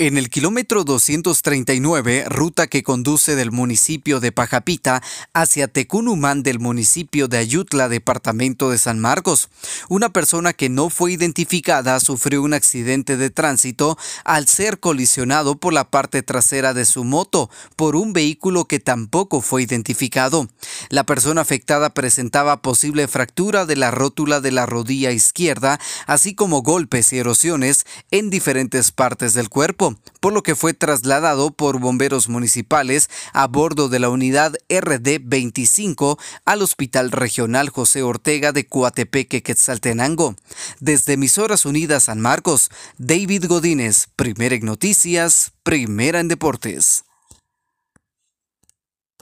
En el kilómetro 239, ruta que conduce del municipio de Pajapita hacia Tecunumán del municipio de Ayutla, departamento de San Marcos, una persona que no fue identificada sufrió un accidente de tránsito al ser colisionado por la parte trasera de su moto por un vehículo que tampoco fue identificado. La persona afectada presentaba posible fractura de la rótula de la rodilla izquierda, así como golpes y erosiones en diferentes partes del cuerpo por lo que fue trasladado por bomberos municipales a bordo de la unidad RD-25 al Hospital Regional José Ortega de Coatepeque, Quetzaltenango. Desde Emisoras Unidas San Marcos, David Godínez, primera en noticias, primera en deportes.